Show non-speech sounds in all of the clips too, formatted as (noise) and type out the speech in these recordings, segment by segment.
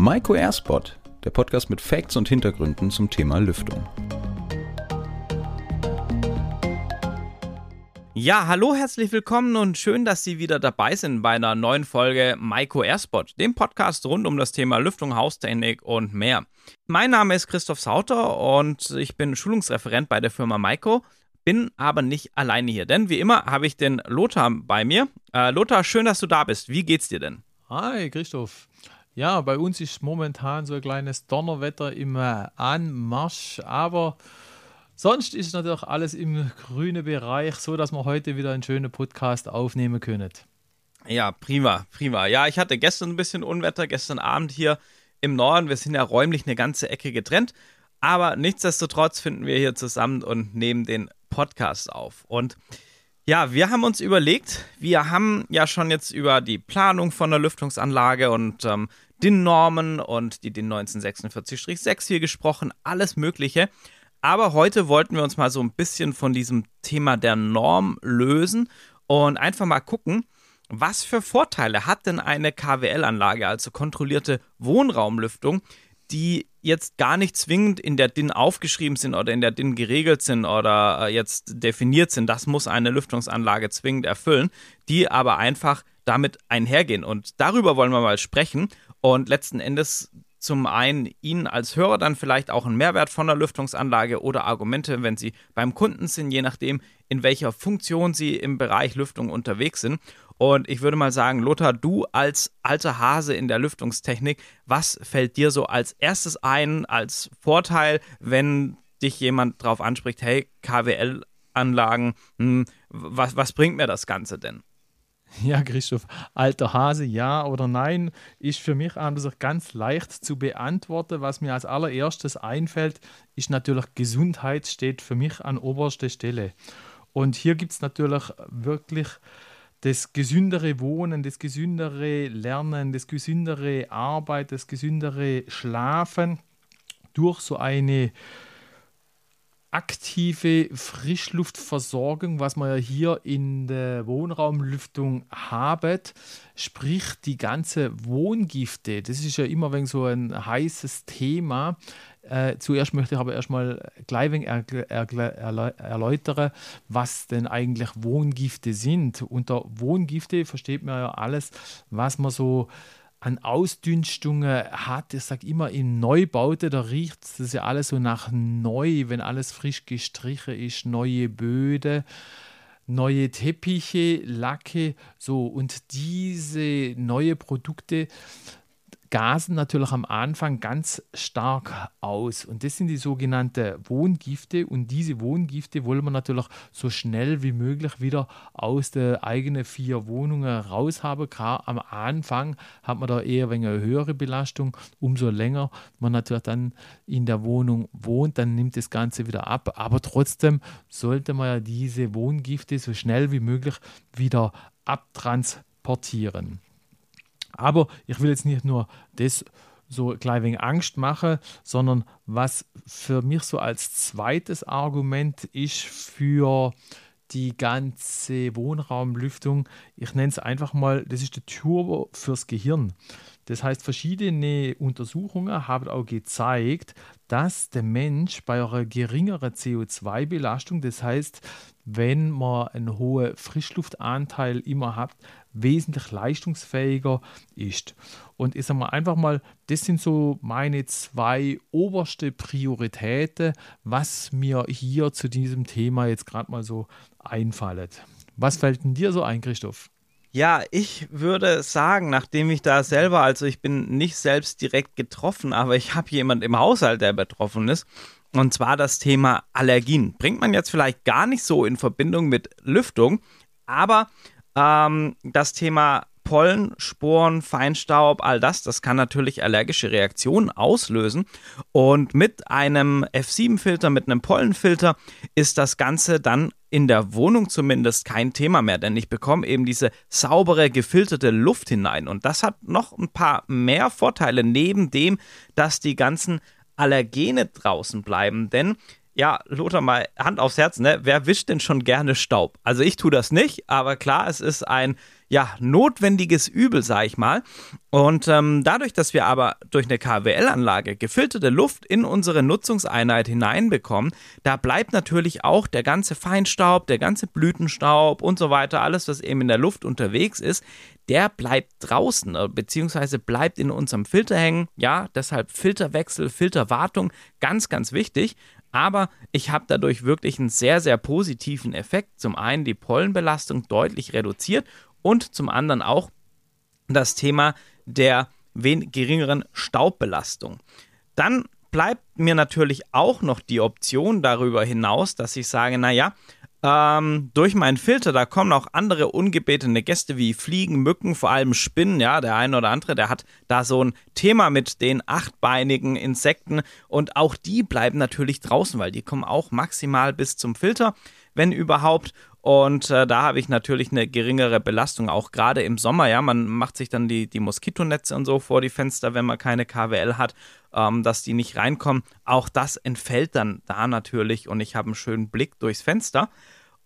Maiko Airspot, der Podcast mit Facts und Hintergründen zum Thema Lüftung. Ja, hallo, herzlich willkommen und schön, dass Sie wieder dabei sind bei einer neuen Folge Maiko Airspot, dem Podcast rund um das Thema Lüftung, Haustechnik und mehr. Mein Name ist Christoph Sauter und ich bin Schulungsreferent bei der Firma Maiko, bin aber nicht alleine hier, denn wie immer habe ich den Lothar bei mir. Äh, Lothar, schön, dass du da bist. Wie geht's dir denn? Hi, Christoph. Ja, bei uns ist momentan so ein kleines Donnerwetter im äh, Anmarsch, aber sonst ist natürlich alles im grünen Bereich, so dass wir heute wieder einen schönen Podcast aufnehmen können. Ja, prima, prima. Ja, ich hatte gestern ein bisschen Unwetter, gestern Abend hier im Norden. Wir sind ja räumlich eine ganze Ecke getrennt, aber nichtsdestotrotz finden wir hier zusammen und nehmen den Podcast auf. Und ja, wir haben uns überlegt, wir haben ja schon jetzt über die Planung von der Lüftungsanlage und ähm, DIN-Normen und die DIN 1946-6 hier gesprochen, alles Mögliche. Aber heute wollten wir uns mal so ein bisschen von diesem Thema der Norm lösen und einfach mal gucken, was für Vorteile hat denn eine KWL-Anlage, also kontrollierte Wohnraumlüftung, die jetzt gar nicht zwingend in der DIN aufgeschrieben sind oder in der DIN geregelt sind oder äh, jetzt definiert sind. Das muss eine Lüftungsanlage zwingend erfüllen, die aber einfach damit einhergehen. Und darüber wollen wir mal sprechen und letzten Endes zum einen Ihnen als Hörer dann vielleicht auch einen Mehrwert von der Lüftungsanlage oder Argumente, wenn Sie beim Kunden sind, je nachdem, in welcher Funktion Sie im Bereich Lüftung unterwegs sind. Und ich würde mal sagen, Lothar, du als alter Hase in der Lüftungstechnik, was fällt dir so als erstes ein, als Vorteil, wenn dich jemand darauf anspricht, hey, KWL-Anlagen, hm, was, was bringt mir das Ganze denn? (laughs) Ja, Christoph, alter Hase, ja oder nein, ist für mich also ganz leicht zu beantworten. Was mir als allererstes einfällt, ist natürlich Gesundheit steht für mich an oberster Stelle. Und hier gibt es natürlich wirklich das gesündere Wohnen, das gesündere Lernen, das gesündere Arbeit, das gesündere Schlafen durch so eine aktive Frischluftversorgung, was wir ja hier in der Wohnraumlüftung haben, sprich die ganze Wohngifte. Das ist ja immer wenn so ein heißes Thema. Äh, zuerst möchte ich aber erstmal gleich erläutern, was denn eigentlich Wohngifte sind. Unter Wohngifte versteht man ja alles, was man so an Ausdünstungen hat. Ich sage immer, in Neubaute, da riecht es ja alles so nach neu, wenn alles frisch gestrichen ist, neue Böden, neue Teppiche, Lacke, so. Und diese neue Produkte gasen natürlich am Anfang ganz stark aus. Und das sind die sogenannten Wohngifte. Und diese Wohngifte wollen wir natürlich so schnell wie möglich wieder aus den eigenen vier Wohnungen raushaben. Gerade am Anfang hat man da eher eine höhere Belastung. Umso länger man natürlich dann in der Wohnung wohnt, dann nimmt das Ganze wieder ab. Aber trotzdem sollte man ja diese Wohngifte so schnell wie möglich wieder abtransportieren. Aber ich will jetzt nicht nur das so klein wenig Angst machen, sondern was für mich so als zweites Argument ist für die ganze Wohnraumlüftung, ich nenne es einfach mal, das ist der Turbo fürs Gehirn. Das heißt, verschiedene Untersuchungen haben auch gezeigt, dass der Mensch bei einer geringeren CO2-Belastung, das heißt, wenn man einen hohen Frischluftanteil immer hat, wesentlich leistungsfähiger ist. Und ich sage mal einfach mal, das sind so meine zwei oberste Prioritäten, was mir hier zu diesem Thema jetzt gerade mal so einfallen. Was fällt denn dir so ein, Christoph? Ja, ich würde sagen, nachdem ich da selber, also ich bin nicht selbst direkt getroffen, aber ich habe jemand im Haushalt, der betroffen ist. Und zwar das Thema Allergien. Bringt man jetzt vielleicht gar nicht so in Verbindung mit Lüftung, aber ähm, das Thema Pollen, Sporen, Feinstaub, all das, das kann natürlich allergische Reaktionen auslösen. Und mit einem F7-Filter, mit einem Pollenfilter ist das Ganze dann in der Wohnung zumindest kein Thema mehr, denn ich bekomme eben diese saubere, gefilterte Luft hinein. Und das hat noch ein paar mehr Vorteile, neben dem, dass die ganzen Allergene draußen bleiben. Denn ja, Lothar, mal Hand aufs Herz, ne? Wer wischt denn schon gerne Staub? Also ich tue das nicht, aber klar, es ist ein ja, notwendiges Übel, sag ich mal. Und ähm, dadurch, dass wir aber durch eine KWL-Anlage gefilterte Luft in unsere Nutzungseinheit hineinbekommen, da bleibt natürlich auch der ganze Feinstaub, der ganze Blütenstaub und so weiter, alles, was eben in der Luft unterwegs ist, der bleibt draußen, äh, beziehungsweise bleibt in unserem Filter hängen. Ja, deshalb Filterwechsel, Filterwartung, ganz, ganz wichtig. Aber ich habe dadurch wirklich einen sehr, sehr positiven Effekt. Zum einen die Pollenbelastung deutlich reduziert und zum anderen auch das Thema der geringeren Staubbelastung. Dann bleibt mir natürlich auch noch die Option darüber hinaus, dass ich sage, naja, ähm, durch meinen Filter, da kommen auch andere ungebetene Gäste wie Fliegen, Mücken, vor allem Spinnen, ja, der eine oder andere, der hat da so ein Thema mit den achtbeinigen Insekten. Und auch die bleiben natürlich draußen, weil die kommen auch maximal bis zum Filter, wenn überhaupt und äh, da habe ich natürlich eine geringere Belastung, auch gerade im Sommer. Ja, man macht sich dann die, die Moskitonetze und so vor die Fenster, wenn man keine KWL hat, ähm, dass die nicht reinkommen. Auch das entfällt dann da natürlich und ich habe einen schönen Blick durchs Fenster.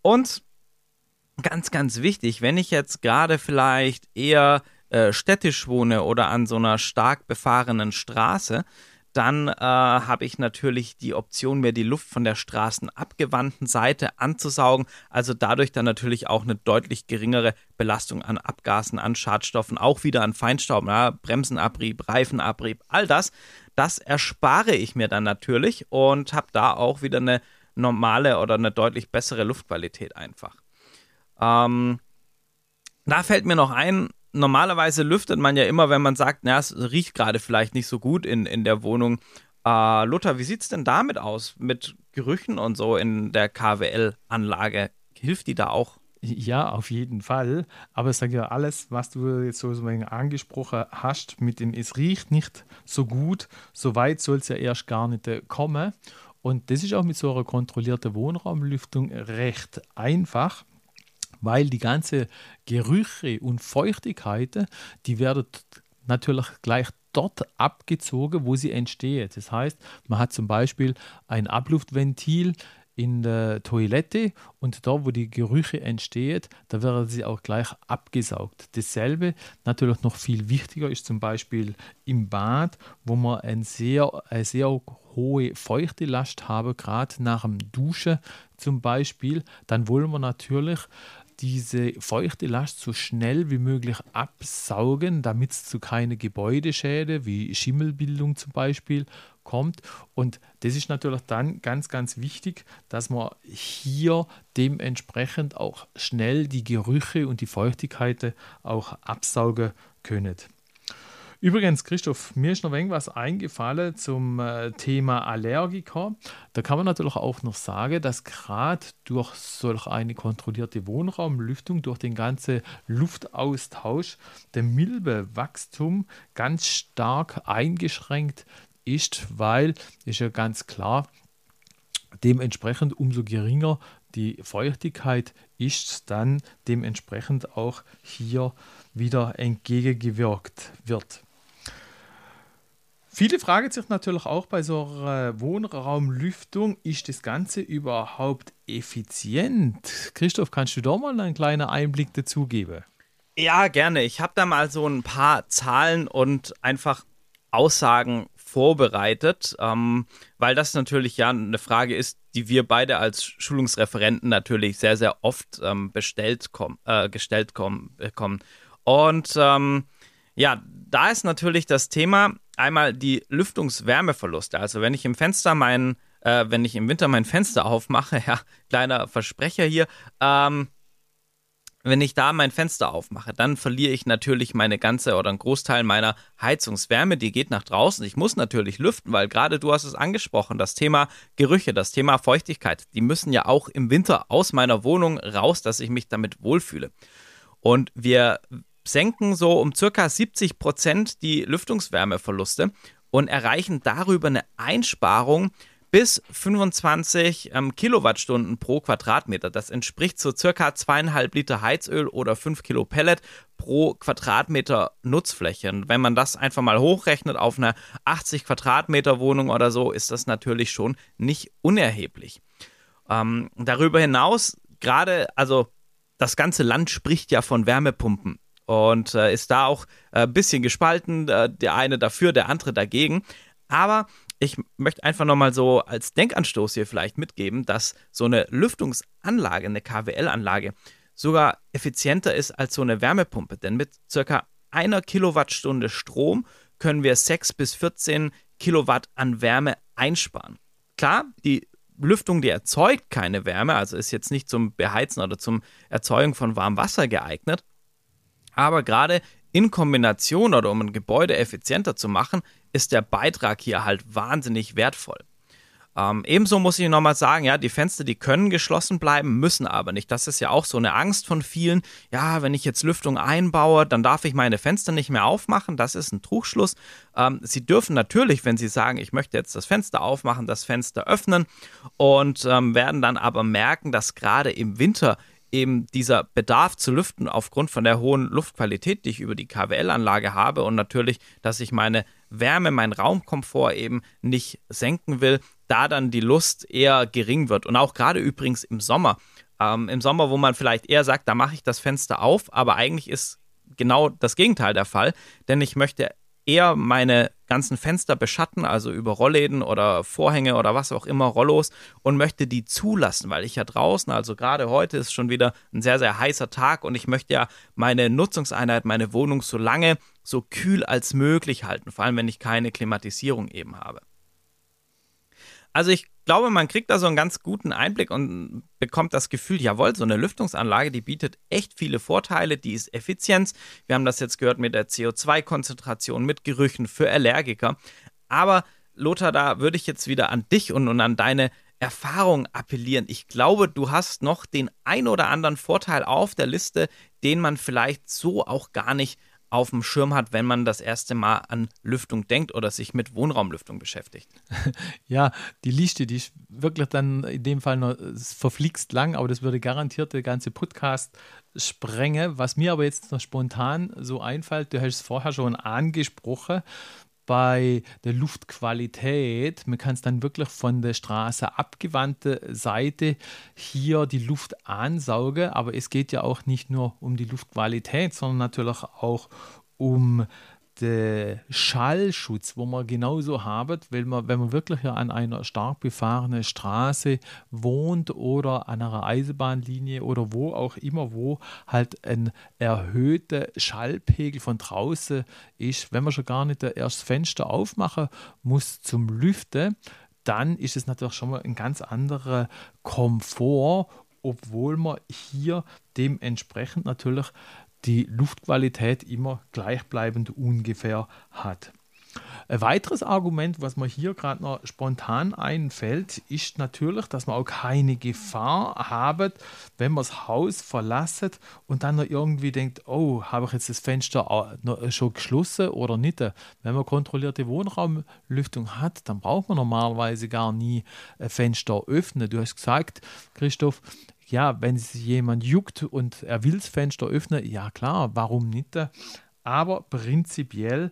Und ganz, ganz wichtig, wenn ich jetzt gerade vielleicht eher äh, städtisch wohne oder an so einer stark befahrenen Straße, dann äh, habe ich natürlich die Option, mir die Luft von der straßenabgewandten Seite anzusaugen. Also dadurch dann natürlich auch eine deutlich geringere Belastung an Abgasen, an Schadstoffen, auch wieder an Feinstaub, ja, Bremsenabrieb, Reifenabrieb, all das. Das erspare ich mir dann natürlich und habe da auch wieder eine normale oder eine deutlich bessere Luftqualität einfach. Ähm, da fällt mir noch ein, normalerweise lüftet man ja immer, wenn man sagt, na, es riecht gerade vielleicht nicht so gut in, in der Wohnung. Äh, Luther, wie sieht es denn damit aus? Mit Gerüchen und so in der KWL-Anlage? Hilft die da auch? Ja, auf jeden Fall. Aber ich sage ja, alles, was du jetzt so angesprochen hast, mit dem es riecht nicht so gut, so weit soll es ja erst gar nicht äh, kommen. Und das ist auch mit so einer kontrollierten Wohnraumlüftung recht einfach weil die ganze Gerüche und Feuchtigkeiten, die werden natürlich gleich dort abgezogen, wo sie entstehen. Das heißt, man hat zum Beispiel ein Abluftventil in der Toilette und da, wo die Gerüche entstehen, da werden sie auch gleich abgesaugt. Dasselbe, natürlich noch viel wichtiger, ist zum Beispiel im Bad, wo man ein sehr, eine sehr hohe feuchte Last haben, gerade nach dem Duschen zum Beispiel, dann wollen wir natürlich diese feuchte Last so schnell wie möglich absaugen, damit es zu keine Gebäudeschäden wie Schimmelbildung zum Beispiel kommt. Und das ist natürlich dann ganz, ganz wichtig, dass man hier dementsprechend auch schnell die Gerüche und die Feuchtigkeit auch absaugen können. Übrigens, Christoph, mir ist noch irgendwas eingefallen zum äh, Thema Allergiker. Da kann man natürlich auch noch sagen, dass gerade durch solch eine kontrollierte Wohnraumlüftung, durch den ganzen Luftaustausch, der Milbewachstum ganz stark eingeschränkt ist, weil, ist ja ganz klar, dementsprechend umso geringer die Feuchtigkeit ist, dann dementsprechend auch hier wieder entgegengewirkt wird. Viele fragen sich natürlich auch bei so einer Wohnraumlüftung, ist das Ganze überhaupt effizient? Christoph, kannst du da mal einen kleinen Einblick dazu geben? Ja, gerne. Ich habe da mal so ein paar Zahlen und einfach Aussagen vorbereitet, ähm, weil das natürlich ja eine Frage ist, die wir beide als Schulungsreferenten natürlich sehr, sehr oft ähm, bestellt kom äh, gestellt kom bekommen. Und ähm, ja, da ist natürlich das Thema einmal die Lüftungswärmeverluste. Also wenn ich im Fenster mein, äh, wenn ich im Winter mein Fenster aufmache, (laughs) ja, kleiner Versprecher hier, ähm, wenn ich da mein Fenster aufmache, dann verliere ich natürlich meine ganze oder einen Großteil meiner Heizungswärme, die geht nach draußen. Ich muss natürlich lüften, weil gerade du hast es angesprochen, das Thema Gerüche, das Thema Feuchtigkeit, die müssen ja auch im Winter aus meiner Wohnung raus, dass ich mich damit wohlfühle. Und wir senken so um circa 70 Prozent die Lüftungswärmeverluste und erreichen darüber eine Einsparung bis 25 ähm, Kilowattstunden pro Quadratmeter. Das entspricht so circa zweieinhalb Liter Heizöl oder 5 Kilo Pellet pro Quadratmeter Nutzfläche. Und wenn man das einfach mal hochrechnet auf eine 80 Quadratmeter Wohnung oder so, ist das natürlich schon nicht unerheblich. Ähm, darüber hinaus, gerade, also das ganze Land spricht ja von Wärmepumpen und äh, ist da auch ein äh, bisschen gespalten, äh, der eine dafür, der andere dagegen. Aber ich möchte einfach nochmal so als Denkanstoß hier vielleicht mitgeben, dass so eine Lüftungsanlage, eine KWL-Anlage, sogar effizienter ist als so eine Wärmepumpe. Denn mit circa einer Kilowattstunde Strom können wir 6 bis 14 Kilowatt an Wärme einsparen. Klar, die Lüftung, die erzeugt keine Wärme, also ist jetzt nicht zum Beheizen oder zum Erzeugen von warmem Wasser geeignet. Aber gerade in Kombination oder um ein Gebäude effizienter zu machen, ist der Beitrag hier halt wahnsinnig wertvoll. Ähm, ebenso muss ich nochmal sagen, ja, die Fenster, die können geschlossen bleiben, müssen aber nicht. Das ist ja auch so eine Angst von vielen. Ja, wenn ich jetzt Lüftung einbaue, dann darf ich meine Fenster nicht mehr aufmachen. Das ist ein Trugschluss. Ähm, Sie dürfen natürlich, wenn Sie sagen, ich möchte jetzt das Fenster aufmachen, das Fenster öffnen und ähm, werden dann aber merken, dass gerade im Winter eben dieser Bedarf zu lüften aufgrund von der hohen Luftqualität, die ich über die KWL-Anlage habe und natürlich, dass ich meine Wärme, meinen Raumkomfort eben nicht senken will, da dann die Lust eher gering wird. Und auch gerade übrigens im Sommer. Ähm, Im Sommer, wo man vielleicht eher sagt, da mache ich das Fenster auf, aber eigentlich ist genau das Gegenteil der Fall, denn ich möchte eher meine ganzen Fenster beschatten, also über Rollläden oder Vorhänge oder was auch immer, Rollos und möchte die zulassen, weil ich ja draußen, also gerade heute ist schon wieder ein sehr, sehr heißer Tag und ich möchte ja meine Nutzungseinheit, meine Wohnung so lange, so kühl als möglich halten, vor allem wenn ich keine Klimatisierung eben habe. Also ich glaube, man kriegt da so einen ganz guten Einblick und bekommt das Gefühl, jawohl, so eine Lüftungsanlage, die bietet echt viele Vorteile, die ist Effizienz. Wir haben das jetzt gehört mit der CO2-Konzentration, mit Gerüchen für Allergiker. Aber Lothar, da würde ich jetzt wieder an dich und, und an deine Erfahrung appellieren. Ich glaube, du hast noch den ein oder anderen Vorteil auf der Liste, den man vielleicht so auch gar nicht auf dem Schirm hat, wenn man das erste Mal an Lüftung denkt oder sich mit Wohnraumlüftung beschäftigt. (laughs) Ja, die Liste, die ist wirklich dann in dem Fall noch verflixt lang, aber das würde garantiert der ganze Podcast sprengen. Was mir aber jetzt noch spontan so einfällt, du hast es vorher schon angesprochen, bei der Luftqualität. Man kann es dann wirklich von der Straße abgewandte Seite hier die Luft ansaugen, aber es geht ja auch nicht nur um die Luftqualität, sondern natürlich auch um Schallschutz, wo man genauso haben, weil man, wenn man wirklich an einer stark befahrenen Straße wohnt oder an einer Eisenbahnlinie oder wo auch immer, wo halt ein erhöhter Schallpegel von draußen ist, wenn man schon gar nicht das Fenster aufmachen muss zum Lüften, dann ist es natürlich schon mal ein ganz anderer Komfort, obwohl man hier dementsprechend natürlich die Luftqualität immer gleichbleibend ungefähr hat. Ein weiteres Argument, was mir hier gerade noch spontan einfällt, ist natürlich, dass man auch keine Gefahr haben, wenn man das Haus verlasst und dann noch irgendwie denkt, oh, habe ich jetzt das Fenster schon geschlossen oder nicht? Wenn man kontrollierte Wohnraumlüftung hat, dann braucht man normalerweise gar nie ein Fenster öffnen. Du hast gesagt, Christoph, ja, wenn sich jemand juckt und er will das Fenster öffnen, ja klar, warum nicht? Aber prinzipiell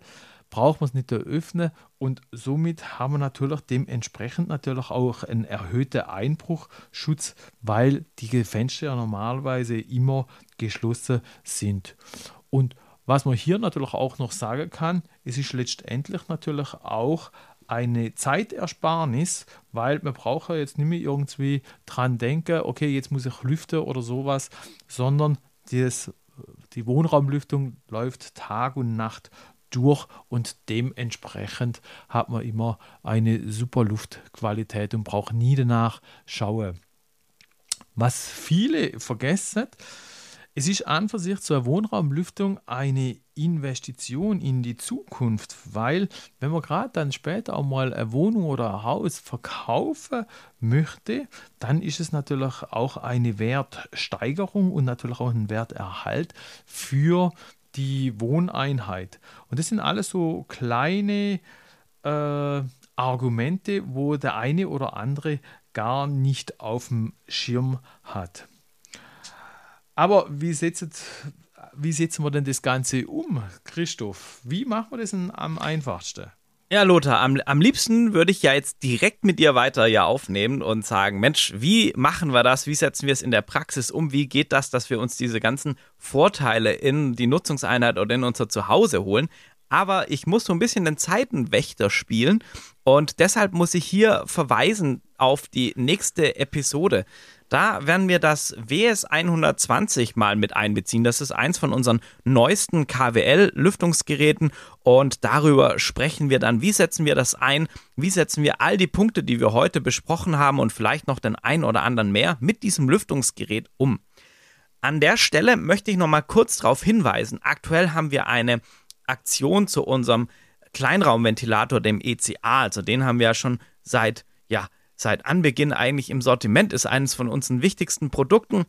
braucht man es nicht öffnen und somit haben wir natürlich dementsprechend natürlich auch einen erhöhten Einbruchschutz, weil die Fenster ja normalerweise immer geschlossen sind. Und was man hier natürlich auch noch sagen kann, es ist letztendlich natürlich auch eine Zeitersparnis, weil man braucht ja jetzt nicht mehr irgendwie dran denken, okay, jetzt muss ich lüften oder sowas, sondern das, die Wohnraumlüftung läuft Tag und Nacht durch und dementsprechend hat man immer eine super Luftqualität und braucht nie danach schauen. Was viele vergessen, es ist an für sich zur Wohnraumlüftung eine Investition in die Zukunft, weil wenn man gerade dann später auch mal eine Wohnung oder ein Haus verkaufen möchte, dann ist es natürlich auch eine Wertsteigerung und natürlich auch ein Werterhalt für die Wohneinheit. Und das sind alles so kleine äh, Argumente, wo der eine oder andere gar nicht auf dem Schirm hat. Aber wie setzen, wie setzen wir denn das Ganze um, Christoph? Wie machen wir das am einfachsten? Ja, Lothar, am, am liebsten würde ich ja jetzt direkt mit dir weiter ja aufnehmen und sagen, Mensch, wie machen wir das? Wie setzen wir es in der Praxis um? Wie geht das, dass wir uns diese ganzen Vorteile in die Nutzungseinheit oder in unser Zuhause holen? Aber ich muss so ein bisschen den Zeitenwächter spielen und deshalb muss ich hier verweisen auf die nächste Episode. Da werden wir das WS 120 mal mit einbeziehen. Das ist eins von unseren neuesten KWL-Lüftungsgeräten und darüber sprechen wir dann, wie setzen wir das ein, wie setzen wir all die Punkte, die wir heute besprochen haben und vielleicht noch den einen oder anderen mehr mit diesem Lüftungsgerät um. An der Stelle möchte ich noch mal kurz darauf hinweisen. Aktuell haben wir eine Aktion zu unserem Kleinraumventilator, dem ECA. Also den haben wir ja schon seit ja, seit Anbeginn eigentlich im Sortiment, ist eines von unseren wichtigsten Produkten.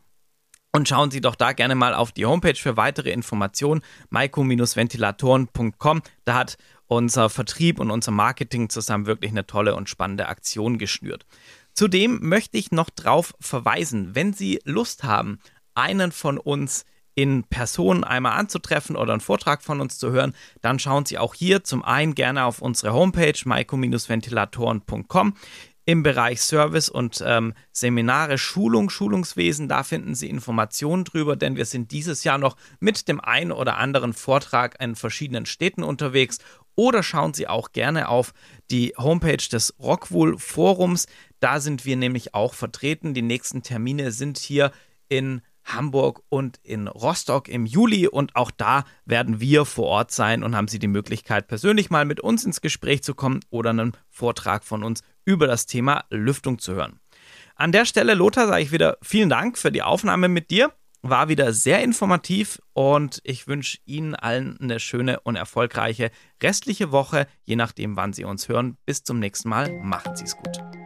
Und schauen Sie doch da gerne mal auf die Homepage für weitere Informationen, maiko-ventilatoren.com. Da hat unser Vertrieb und unser Marketing zusammen wirklich eine tolle und spannende Aktion geschnürt. Zudem möchte ich noch darauf verweisen, wenn Sie Lust haben, einen von uns in Person einmal anzutreffen oder einen Vortrag von uns zu hören, dann schauen Sie auch hier zum einen gerne auf unsere Homepage maiko-ventilatoren.com im Bereich Service und ähm, Seminare, Schulung, Schulungswesen. Da finden Sie Informationen drüber, denn wir sind dieses Jahr noch mit dem einen oder anderen Vortrag in verschiedenen Städten unterwegs. Oder schauen Sie auch gerne auf die Homepage des Rockwool Forums. Da sind wir nämlich auch vertreten. Die nächsten Termine sind hier in Hamburg und in Rostock im Juli und auch da werden wir vor Ort sein und haben Sie die Möglichkeit, persönlich mal mit uns ins Gespräch zu kommen oder einen Vortrag von uns über das Thema Lüftung zu hören. An der Stelle, Lothar, sage ich wieder vielen Dank für die Aufnahme mit dir. War wieder sehr informativ und ich wünsche Ihnen allen eine schöne und erfolgreiche restliche Woche, je nachdem, wann Sie uns hören. Bis zum nächsten Mal. Sie es gut.